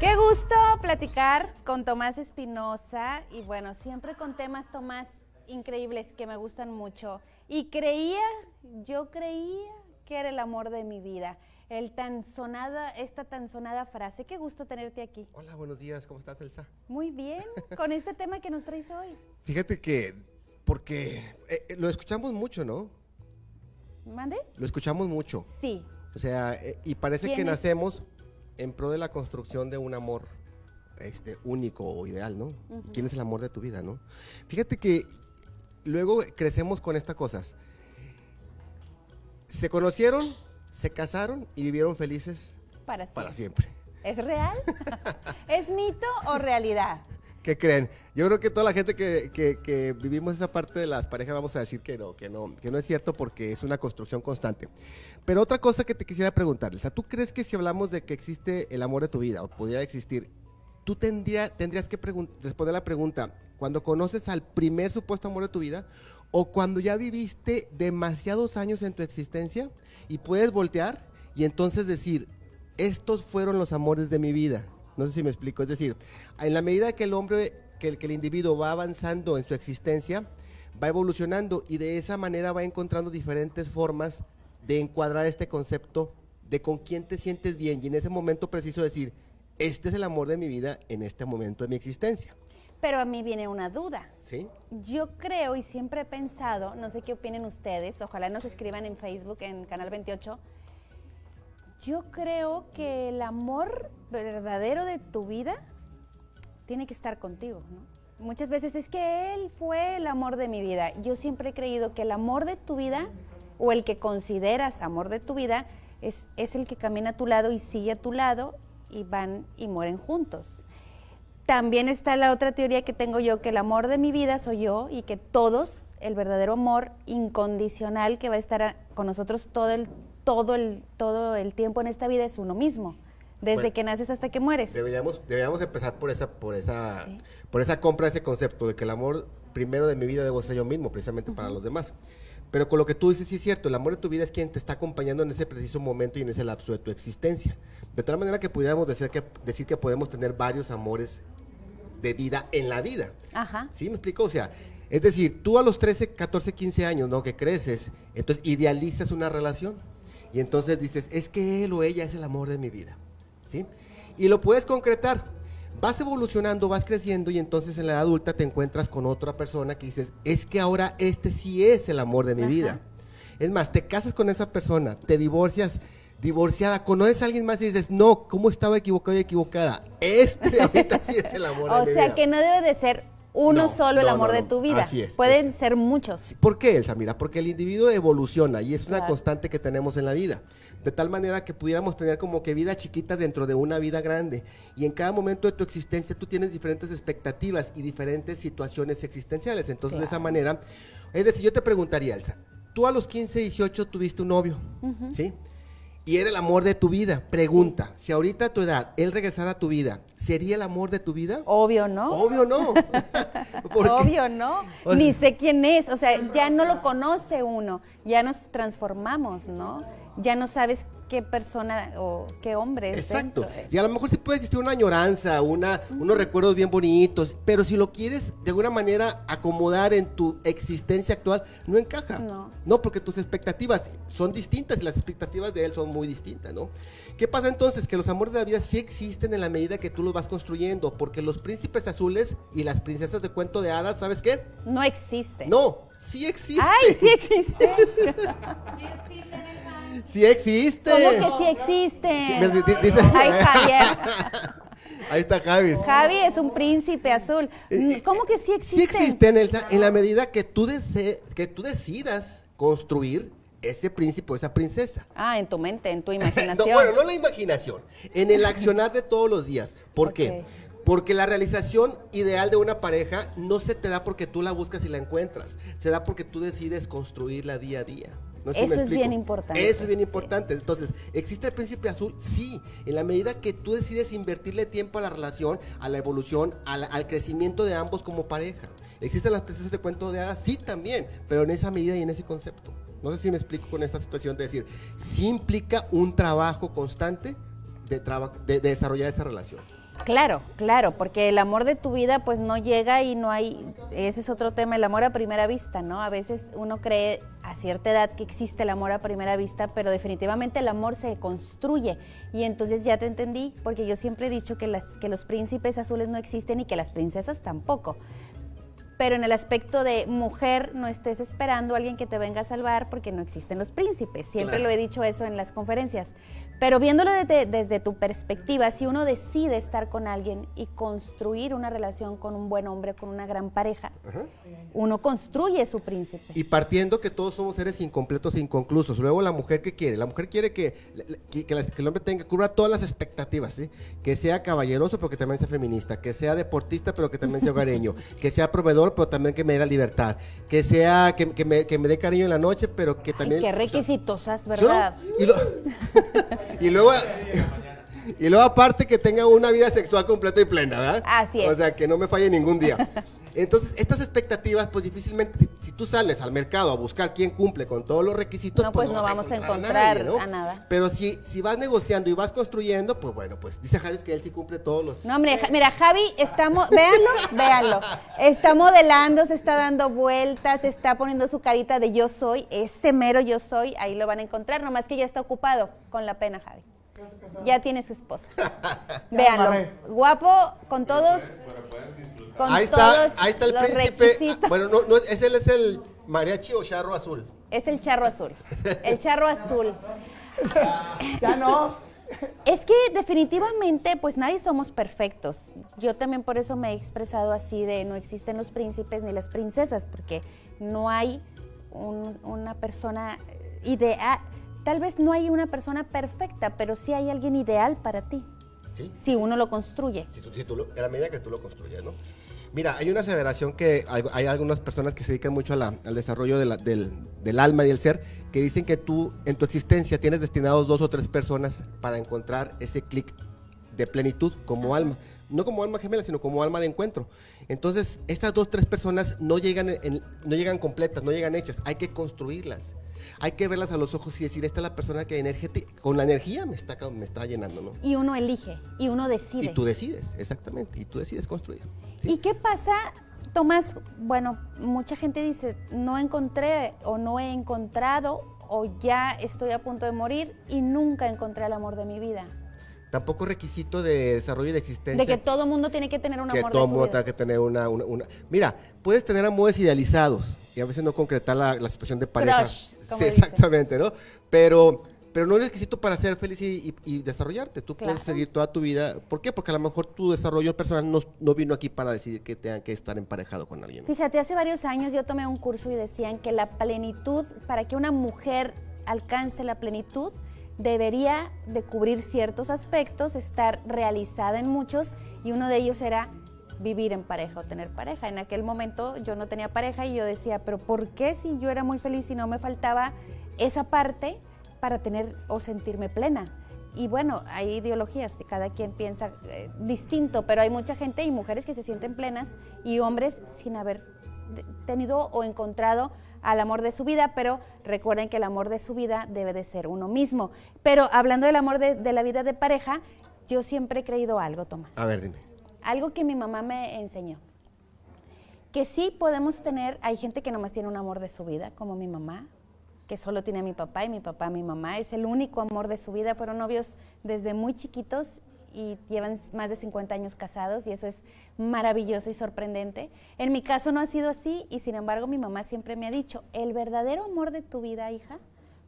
Qué gusto platicar con Tomás Espinosa y bueno, siempre con temas, Tomás, increíbles que me gustan mucho. Y creía, yo creía que era el amor de mi vida. El tan sonada, esta tan sonada frase. Qué gusto tenerte aquí. Hola, buenos días, ¿cómo estás, Elsa? Muy bien, con este tema que nos traes hoy. Fíjate que, porque eh, eh, lo escuchamos mucho, ¿no? ¿Mande? Lo escuchamos mucho. Sí. O sea, eh, y parece que nacemos en pro de la construcción de un amor este, único o ideal, ¿no? ¿Quién es el amor de tu vida, no? Fíjate que luego crecemos con estas cosas. Se conocieron, se casaron y vivieron felices Para siempre. para siempre. ¿Es real? ¿Es mito o realidad? ¿Qué creen? Yo creo que toda la gente que, vivimos esa parte de las parejas vamos a decir que no, que no, que no es cierto porque es una construcción constante. Pero otra cosa que te quisiera preguntar, o sea, ¿tú crees que si hablamos de que existe el amor de tu vida o pudiera existir, tú tendría- tendrías que responder la pregunta cuando conoces al primer supuesto amor de tu vida o cuando ya viviste demasiados años en tu existencia y puedes voltear y entonces decir, estos fueron los amores de mi vida. No sé si me explico. Es decir, en la medida que el hombre, que el, que el individuo va avanzando en su existencia, va evolucionando y de esa manera va encontrando diferentes formas de encuadrar este concepto de con quién te sientes bien y en ese momento preciso decir, este es el amor de mi vida en este momento de mi existencia. Pero a mí viene una duda. ¿Sí? Yo creo y siempre he pensado, no sé qué opinen ustedes, ojalá nos escriban en Facebook, en Canal 28. Yo creo que el amor verdadero de tu vida tiene que estar contigo. Muchas veces es que él fue el amor de mi vida. Yo siempre he creído que el amor de tu vida o el que consideras amor de tu vida es, es el que camina a tu lado y sigue a tu lado y van y mueren juntos. También está la otra teoría que tengo yo, que el amor de mi vida soy yo y que todos, el verdadero amor incondicional que va a estar con nosotros todo el, todo, el, todo el tiempo en esta vida es uno mismo, desde Bueno. que naces hasta que mueres. Deberíamos, deberíamos empezar por esa, por esa, Sí. por esa compra, ese concepto de que el amor primero de mi vida debo ser yo mismo, precisamente para los demás. Pero con lo que tú dices, sí es cierto, el amor de tu vida es quien te está acompañando en ese preciso momento y en ese lapso de tu existencia. De tal manera que pudiéramos decir que, decir que podemos tener varios amores de vida en la vida. Ajá. ¿Sí me explico? O sea, es decir, tú a los 13, 14, 15 años, ¿no? Que creces, entonces idealizas una relación. Y entonces dices, es que él o ella es el amor de mi vida. ¿Sí? Y lo puedes concretar. Vas evolucionando, vas creciendo y entonces en la edad adulta te encuentras con otra persona que dices, es que ahora este sí es el amor de mi Ajá. vida. Es más, te casas con esa persona, te divorcias, divorciada, conoces a alguien más y dices, no, ¿cómo estaba equivocado y equivocada? Este ahorita sí es el amor O de mi sea vida. que no debe de ser uno No, solo el amor no, de tu vida. Así es, Pueden es- ser muchos. ¿Por qué, Elsa? Mira, porque el individuo evoluciona y es una Claro. constante que tenemos en la vida. De tal manera que pudiéramos tener como que vida chiquita dentro de una vida grande. Y en cada momento de tu existencia tú tienes diferentes expectativas y diferentes situaciones existenciales. Entonces, de esa manera, es decir, yo te preguntaría, Elsa, tú a los 15, 18 tuviste un novio, ¿sí? Y era el amor de tu vida. Pregunta, si ahorita a tu edad él regresara a tu vida, ¿sería el amor de tu vida? Obvio, ¿no? Obvio no. Obvio, ¿no? O sea- Ni sé quién es, o sea, ya no lo conoce uno, ya nos transformamos, ¿no? Ya no sabes qué persona o qué hombre es. Exacto. dentro Y a lo mejor sí puede existir una añoranza, una, unos recuerdos bien bonitos, pero si lo quieres de alguna manera acomodar en tu existencia actual, no encaja. No. porque tus expectativas son distintas y las expectativas de él son muy distintas, ¿no? ¿Qué pasa entonces? Que los amores de la vida sí existen en la medida que tú los vas construyendo, porque los príncipes azules y las princesas de cuento de hadas, ¿sabes qué? No existe. No, sí existe. ¡Ay, sí existe! Sí existe. ¿Cómo que sí existe? Di- dice- Ay, Javier. Ahí está Javi. Javi es un príncipe azul. Eh, ¿Cómo que sí existe? Sí existen, Elsa, en la medida que tú, dese- que tú decidas construir ese príncipe o esa princesa. Ah, en tu mente, en tu No, imaginación. bueno, no la imaginación, en el accionar de todos los días. ¿Por qué? Porque la realización ideal de una pareja no se te da porque tú la buscas y la encuentras, se da porque tú decides construirla día a día. No sé si me Eso es bien importante, Eso es bien sí. importante. Entonces, ¿existe el príncipe azul? Sí, en la medida que tú decides invertirle tiempo a la relación, a la evolución, la- al crecimiento de ambos como pareja. ¿Existen las princesas de cuento de hadas? Sí, también, pero en esa medida y en ese concepto. No sé si me explico con esta situación de decir, sí implica un trabajo constante de, traba- de, de desarrollar esa relación. Claro, claro, porque el amor de tu vida pues no llega y no hay, ese es otro tema, el amor a primera vista, ¿no? A veces uno cree cierta edad que existe el amor a primera vista, pero definitivamente el amor se construye. Y entonces ya te entendí, porque yo siempre he dicho que, las, que los príncipes azules no existen y que las princesas tampoco. Pero en el aspecto de mujer, no estés esperando a alguien que te venga a salvar porque no existen los príncipes. Siempre lo he dicho eso en las conferencias. Pero viéndolo desde, tu perspectiva, si uno decide estar con alguien y construir una relación con un buen hombre, con una gran pareja, uno construye su príncipe. Y partiendo que todos somos seres incompletos e inconclusos. Luego la mujer que quiere, la mujer quiere que, que, el hombre tenga, cubra todas las expectativas, ¿sí? que sea caballeroso pero que también sea feminista, que sea deportista pero que también sea hogareño, que sea proveedor pero también que me dé la libertad, que sea, que, me, dé cariño en la noche pero que también... qué requisitosas, ¿verdad? Y luego... Y luego aparte que tenga una vida sexual completa y plena, ¿verdad? Así es. O sea, que no me falle ningún día. Entonces, estas expectativas, pues difícilmente, si, tú sales al mercado a buscar quién cumple con todos los requisitos, no, pues, no, vamos a encontrar, a, nada. Pero si, si vas negociando y vas construyendo, pues bueno, pues dice Javi que él sí cumple todos los... No, hombre, mira, Javi, estamos, véanlo, véanlo, está modelando, se está dando vueltas, está poniendo su carita de yo soy, ese mero yo soy, ahí lo van a encontrar, nomás que ya está ocupado con la pena, Javi. Ya tiene su esposa. Véanlo. Guapo, con todos. Con ahí está, ahí está el príncipe. Bueno, no, no, ese es el mariachi o charro azul. Es el charro azul. El charro azul. ya no. Es que definitivamente, pues nadie somos perfectos. Yo también por eso me he expresado así de no existen los príncipes ni las princesas, porque no hay una persona ideal tal vez no hay una persona perfecta, pero sí hay alguien ideal para ti. Si uno lo construye. Si en la medida que tú lo construyes, ¿no? Mira, hay una aseveración que hay, algunas personas que se dedican mucho al desarrollo del, alma y del ser, que dicen que tú en tu existencia tienes destinados dos o tres personas para encontrar ese clic de plenitud como alma. No como alma gemela, sino como alma de encuentro. Entonces, estas dos tres personas no llegan, no llegan completas, no llegan hechas. Hay que construirlas hay que verlas a los ojos y decir, esta es la persona que con la energía me está, me está llenando, ¿no? Y uno elige, y uno decide. Y tú decides, exactamente, y tú decides construir. ¿Y qué pasa, Tomás? Bueno, mucha gente dice, no encontré o no he encontrado o ya estoy a punto de morir y nunca encontré el amor de mi vida tampoco requisito de desarrollo de existencia. De que todo mundo tiene que tener un amor. Que todo mundo tiene que tener una, una, Mira, puedes tener amores idealizados y a veces no concretar la, situación de pareja. sí, exactamente, ¿no? Pero, pero no es requisito para ser feliz y, desarrollarte. Tú puedes seguir toda tu vida. ¿Por qué? Porque a lo mejor tu desarrollo personal no, no vino aquí para decidir que tengan que estar emparejado con alguien. Fíjate, hace varios años yo tomé un curso y decían que la plenitud, para que una mujer alcance la plenitud, debería de cubrir ciertos aspectos, estar realizada en muchos y uno de ellos era vivir en pareja o tener pareja. En aquel momento yo no tenía pareja y yo decía, pero ¿por qué si yo era muy feliz y no me faltaba esa parte para tener o sentirme plena? Y bueno, hay ideologías, cada quien piensa eh, distinto, pero hay mucha gente y mujeres que se sienten plenas y hombres sin haber tenido o encontrado al amor de su vida, pero recuerden que el amor de su vida debe de ser uno mismo. Pero hablando del amor de, la vida de pareja, yo siempre he creído algo, Tomás. A ver, dime. Algo que mi mamá me enseñó. Que sí podemos tener, hay gente que nomás tiene un amor de su vida, como mi mamá, que solo tiene a mi papá y mi papá a mi mamá. Es el único amor de su vida. Fueron novios desde muy chiquitos y llevan más de 50 años casados y eso es maravilloso y sorprendente. En mi caso no ha sido así y sin embargo mi mamá siempre me ha dicho, el verdadero amor de tu vida, hija,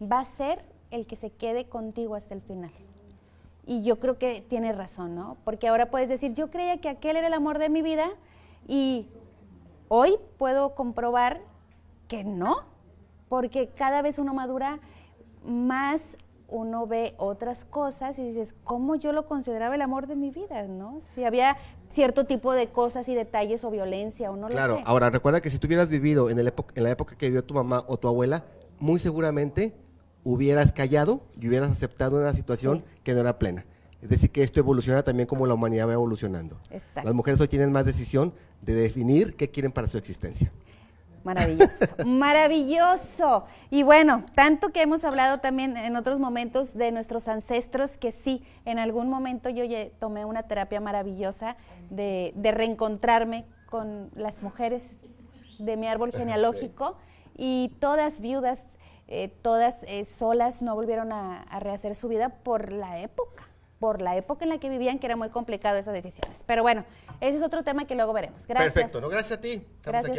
va a ser el que se quede contigo hasta el final. Y yo creo que tiene razón, ¿no? Porque ahora puedes decir, yo creía que aquel era el amor de mi vida y hoy puedo comprobar que no, porque cada vez uno madura más uno ve otras cosas y dices, ¿cómo yo lo consideraba el amor de mi vida? ¿no? Si había cierto tipo de cosas y detalles o violencia o no claro, lo sé. ahora recuerda que si tú hubieras vivido en, el en la época que vivió tu mamá o tu abuela, muy seguramente hubieras callado y hubieras aceptado una situación que no era plena. Es decir, que esto evoluciona también como la humanidad va evolucionando. Las mujeres hoy tienen más decisión de definir qué quieren para su existencia. Maravilloso, maravilloso. Y bueno, tanto que hemos hablado también en otros momentos de nuestros ancestros, que sí, en algún momento yo tomé una terapia maravillosa de, reencontrarme con las mujeres de mi árbol genealógico y todas viudas, eh, todas eh, solas no volvieron a, rehacer su vida por la época por la época en la que vivían, que era muy complicado esas decisiones. Pero bueno, ese es otro tema que luego veremos. Gracias. Perfecto, no, gracias a ti. gracias.